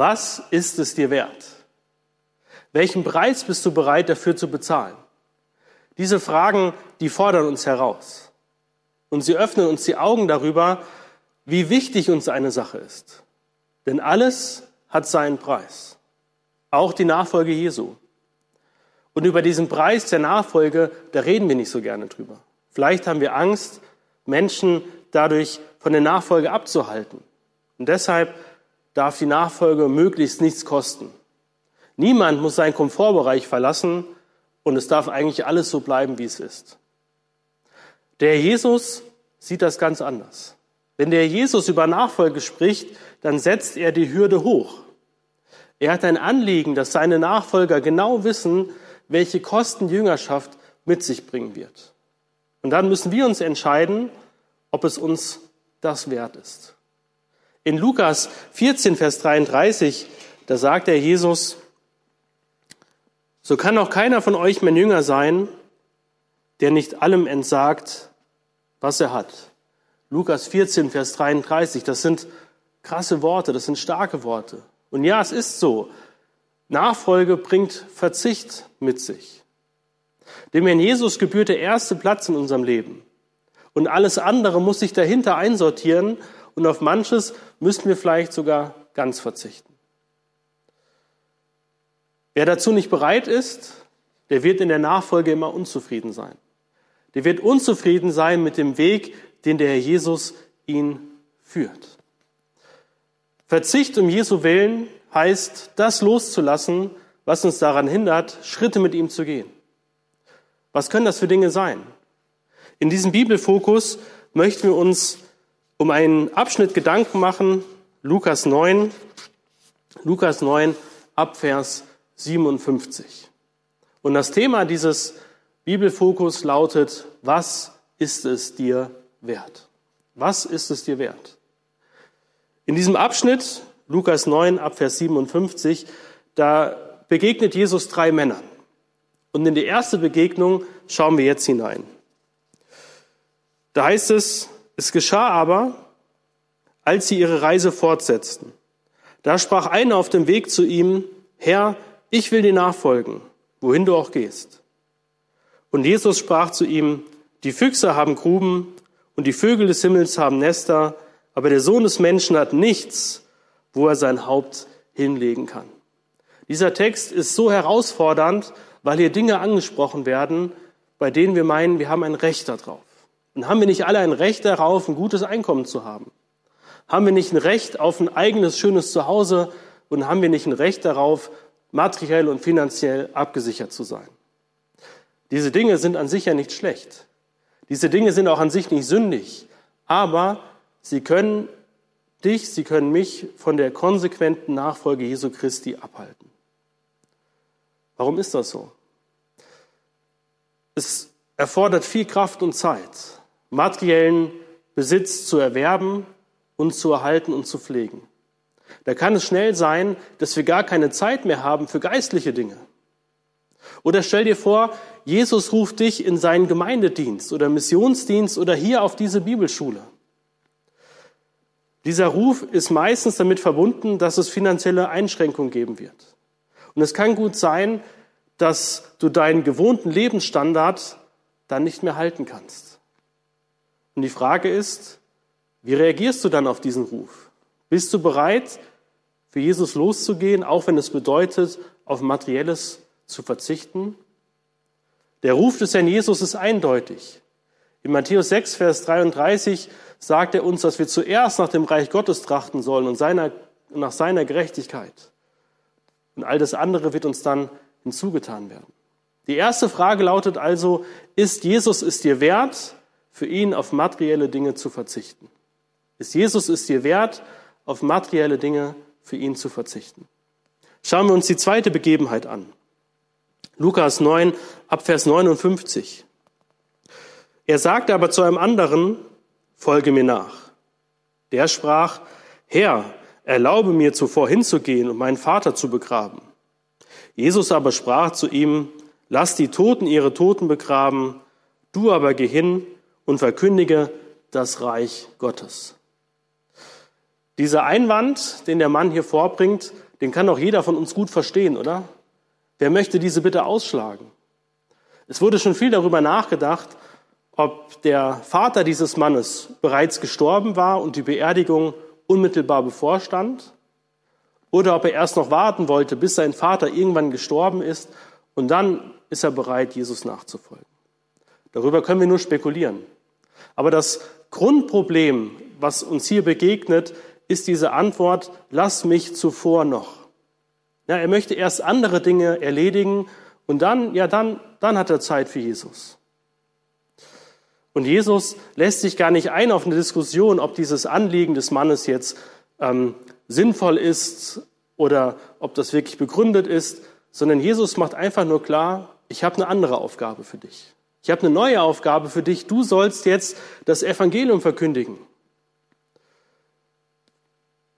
Was ist es dir wert? Welchen Preis bist du bereit dafür zu bezahlen? Diese Fragen, die fordern uns heraus. Und sie öffnen uns die Augen darüber, wie wichtig uns eine Sache ist. Denn alles hat seinen Preis. Auch die Nachfolge Jesu. Und über diesen Preis der Nachfolge, da reden wir nicht so gerne drüber. Vielleicht haben wir Angst, Menschen dadurch von der Nachfolge abzuhalten. Und deshalb darf die Nachfolge möglichst nichts kosten. Niemand muss seinen Komfortbereich verlassen und es darf eigentlich alles so bleiben, wie es ist. Der Jesus sieht das ganz anders. Wenn der Jesus über Nachfolge spricht, dann setzt er die Hürde hoch. Er hat ein Anliegen, dass seine Nachfolger genau wissen, welche Kosten Jüngerschaft mit sich bringen wird. Und dann müssen wir uns entscheiden, ob es uns das wert ist. In Lukas 14, Vers 33, da sagt der Jesus, so kann auch keiner von euch mein Jünger sein, der nicht allem entsagt, was er hat. Lukas 14, Vers 33, das sind krasse Worte, das sind starke Worte. Und ja, es ist so. Nachfolge bringt Verzicht mit sich. Dem Herrn Jesus gebührt der erste Platz in unserem Leben. Und alles andere muss sich dahinter einsortieren und auf manches müssen wir vielleicht sogar ganz verzichten. Wer dazu nicht bereit ist, der wird in der Nachfolge immer unzufrieden sein. Der wird unzufrieden sein mit dem Weg, den der Herr Jesus ihn führt. Verzicht um Jesu Willen heißt, das loszulassen, was uns daran hindert, Schritte mit ihm zu gehen. Was können das für Dinge sein? In diesem Bibelfokus möchten wir uns um einen Abschnitt Gedanken machen, Lukas 9, Lukas 9 Abvers 57. Und das Thema dieses Bibelfokus lautet, was ist es dir wert? Was ist es dir wert? In diesem Abschnitt, Lukas 9 Abvers 57, da begegnet Jesus drei Männern. Und in die erste Begegnung schauen wir jetzt hinein. Da heißt es, es geschah aber, als sie ihre Reise fortsetzten. Da sprach einer auf dem Weg zu ihm, Herr, ich will dir nachfolgen, wohin du auch gehst. Und Jesus sprach zu ihm, die Füchse haben Gruben und die Vögel des Himmels haben Nester, aber der Sohn des Menschen hat nichts, wo er sein Haupt hinlegen kann. Dieser Text ist so herausfordernd, weil hier Dinge angesprochen werden, bei denen wir meinen, wir haben ein Recht darauf. Und haben wir nicht alle ein Recht darauf, ein gutes Einkommen zu haben? Haben wir nicht ein Recht auf ein eigenes, schönes Zuhause? Und haben wir nicht ein Recht darauf, materiell und finanziell abgesichert zu sein? Diese Dinge sind an sich ja nicht schlecht. Diese Dinge sind auch an sich nicht sündig. Aber sie können dich, sie können mich von der konsequenten Nachfolge Jesu Christi abhalten. Warum ist das so? Es erfordert viel Kraft und Zeit, materiellen Besitz zu erwerben und zu erhalten und zu pflegen. Da kann es schnell sein, dass wir gar keine Zeit mehr haben für geistliche Dinge. Oder stell dir vor, Jesus ruft dich in seinen Gemeindedienst oder Missionsdienst oder hier auf diese Bibelschule. Dieser Ruf ist meistens damit verbunden, dass es finanzielle Einschränkungen geben wird. Und es kann gut sein, dass du deinen gewohnten Lebensstandard dann nicht mehr halten kannst. Und die Frage ist, wie reagierst du dann auf diesen Ruf? Bist du bereit, für Jesus loszugehen, auch wenn es bedeutet, auf Materielles zu verzichten? Der Ruf des Herrn Jesus ist eindeutig. In Matthäus 6, Vers 33 sagt er uns, dass wir zuerst nach dem Reich Gottes trachten sollen und seiner, nach seiner Gerechtigkeit. Und all das andere wird uns dann hinzugetan werden. Die erste Frage lautet also, ist Jesus es dir wert, für ihn auf materielle Dinge zu verzichten? Ist Jesus es dir wert, auf materielle Dinge für ihn zu verzichten? Schauen wir uns die zweite Begebenheit an. Lukas 9, Abvers 59. Er sagte aber zu einem anderen, folge mir nach. Der sprach, Herr, erlaube mir zuvor hinzugehen und meinen Vater zu begraben. Jesus aber sprach zu ihm, lass die Toten ihre Toten begraben, du aber geh hin und verkündige das Reich Gottes. Dieser Einwand, den der Mann hier vorbringt, den kann doch jeder von uns gut verstehen, oder? Wer möchte diese Bitte ausschlagen? Es wurde schon viel darüber nachgedacht, ob der Vater dieses Mannes bereits gestorben war und die Beerdigung unmittelbar bevorstand, oder ob er erst noch warten wollte, bis sein Vater irgendwann gestorben ist und dann ist er bereit, Jesus nachzufolgen. Darüber können wir nur spekulieren. Aber das Grundproblem, was uns hier begegnet, ist diese Antwort, lass mich zuvor noch. Ja, er möchte erst andere Dinge erledigen und dann, ja, dann, dann hat er Zeit für Jesus. Und Jesus lässt sich gar nicht ein auf eine Diskussion, ob dieses Anliegen des Mannes jetzt ähm, sinnvoll ist oder ob das wirklich begründet ist, sondern Jesus macht einfach nur klar, ich habe eine andere Aufgabe für dich. Ich habe eine neue Aufgabe für dich. Du sollst jetzt das Evangelium verkündigen.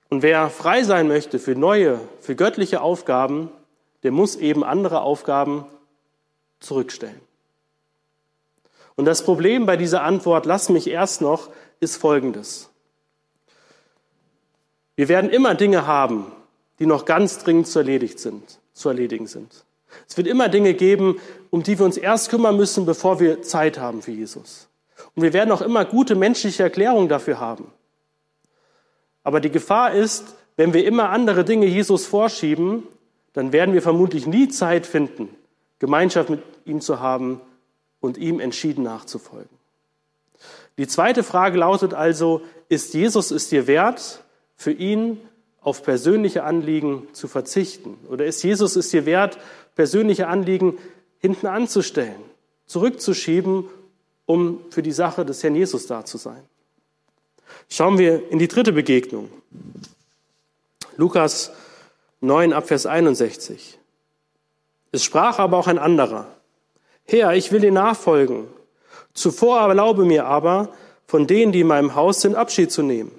Und wer frei sein möchte für neue, für göttliche Aufgaben, der muss eben andere Aufgaben zurückstellen. Und das Problem bei dieser Antwort, lass mich erst noch, ist folgendes. Wir werden immer Dinge haben, die noch ganz dringend zu, erledigt sind, zu erledigen sind. Es wird immer Dinge geben, um die wir uns erst kümmern müssen, bevor wir Zeit haben für Jesus. Und wir werden auch immer gute menschliche Erklärungen dafür haben. Aber die Gefahr ist, wenn wir immer andere Dinge Jesus vorschieben, dann werden wir vermutlich nie Zeit finden, Gemeinschaft mit ihm zu haben und ihm entschieden nachzufolgen. Die zweite Frage lautet also, ist Jesus es dir wert, für ihn auf persönliche Anliegen zu verzichten? Oder ist Jesus es dir wert, persönliche Anliegen hinten anzustellen, zurückzuschieben, um für die Sache des Herrn Jesus da zu sein? Schauen wir in die dritte Begegnung. Lukas 9 Abvers 61. Es sprach aber auch ein anderer. Herr, ich will dir nachfolgen. Zuvor erlaube mir aber, von denen, die in meinem Haus sind, Abschied zu nehmen.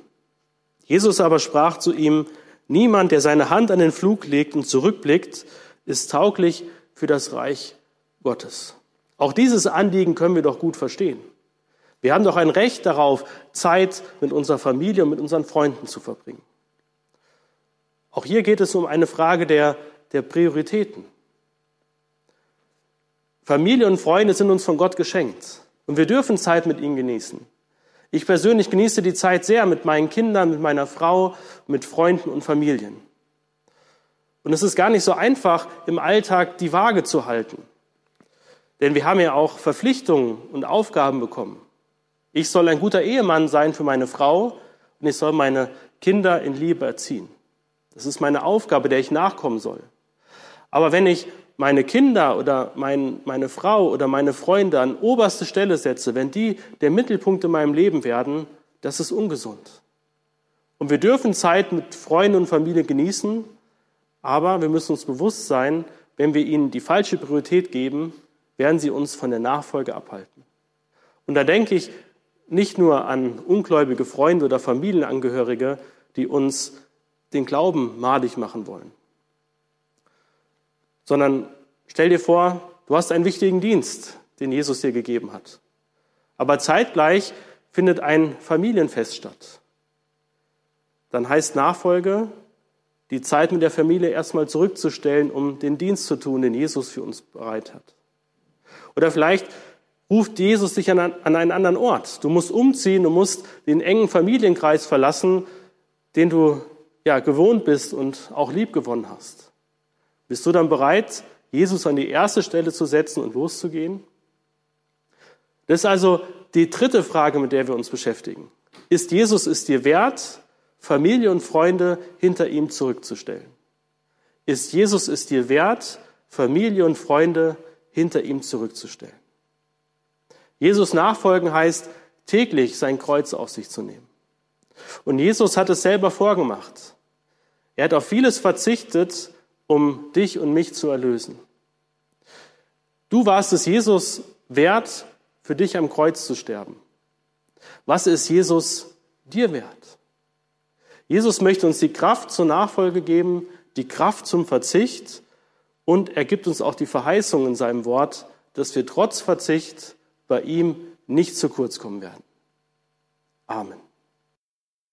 Jesus aber sprach zu ihm, niemand, der seine Hand an den Flug legt und zurückblickt, ist tauglich für das Reich Gottes. Auch dieses Anliegen können wir doch gut verstehen. Wir haben doch ein Recht darauf, Zeit mit unserer Familie und mit unseren Freunden zu verbringen. Auch hier geht es um eine Frage der, der Prioritäten. Familie und Freunde sind uns von Gott geschenkt und wir dürfen Zeit mit ihnen genießen. Ich persönlich genieße die Zeit sehr mit meinen Kindern, mit meiner Frau, mit Freunden und Familien. Und es ist gar nicht so einfach, im Alltag die Waage zu halten. Denn wir haben ja auch Verpflichtungen und Aufgaben bekommen. Ich soll ein guter Ehemann sein für meine Frau und ich soll meine Kinder in Liebe erziehen. Das ist meine Aufgabe, der ich nachkommen soll. Aber wenn ich meine Kinder oder mein, meine Frau oder meine Freunde an oberste Stelle setze, wenn die der Mittelpunkt in meinem Leben werden, das ist ungesund. Und wir dürfen Zeit mit Freunden und Familie genießen, aber wir müssen uns bewusst sein, wenn wir ihnen die falsche Priorität geben, werden sie uns von der Nachfolge abhalten. Und da denke ich, nicht nur an ungläubige Freunde oder Familienangehörige, die uns den Glauben madig machen wollen, sondern stell dir vor, du hast einen wichtigen Dienst, den Jesus dir gegeben hat. Aber zeitgleich findet ein Familienfest statt. Dann heißt Nachfolge, die Zeit mit der Familie erstmal zurückzustellen, um den Dienst zu tun, den Jesus für uns bereit hat. Oder vielleicht ruft Jesus dich an, an einen anderen Ort. Du musst umziehen, du musst den engen Familienkreis verlassen, den du ja gewohnt bist und auch lieb gewonnen hast. Bist du dann bereit, Jesus an die erste Stelle zu setzen und loszugehen? Das ist also die dritte Frage, mit der wir uns beschäftigen. Ist Jesus es dir wert, Familie und Freunde hinter ihm zurückzustellen? Ist Jesus es dir wert, Familie und Freunde hinter ihm zurückzustellen? Jesus nachfolgen heißt, täglich sein Kreuz auf sich zu nehmen. Und Jesus hat es selber vorgemacht. Er hat auf vieles verzichtet, um dich und mich zu erlösen. Du warst es Jesus wert, für dich am Kreuz zu sterben. Was ist Jesus dir wert? Jesus möchte uns die Kraft zur Nachfolge geben, die Kraft zum Verzicht und er gibt uns auch die Verheißung in seinem Wort, dass wir trotz Verzicht bei ihm nicht zu kurz kommen werden. Amen.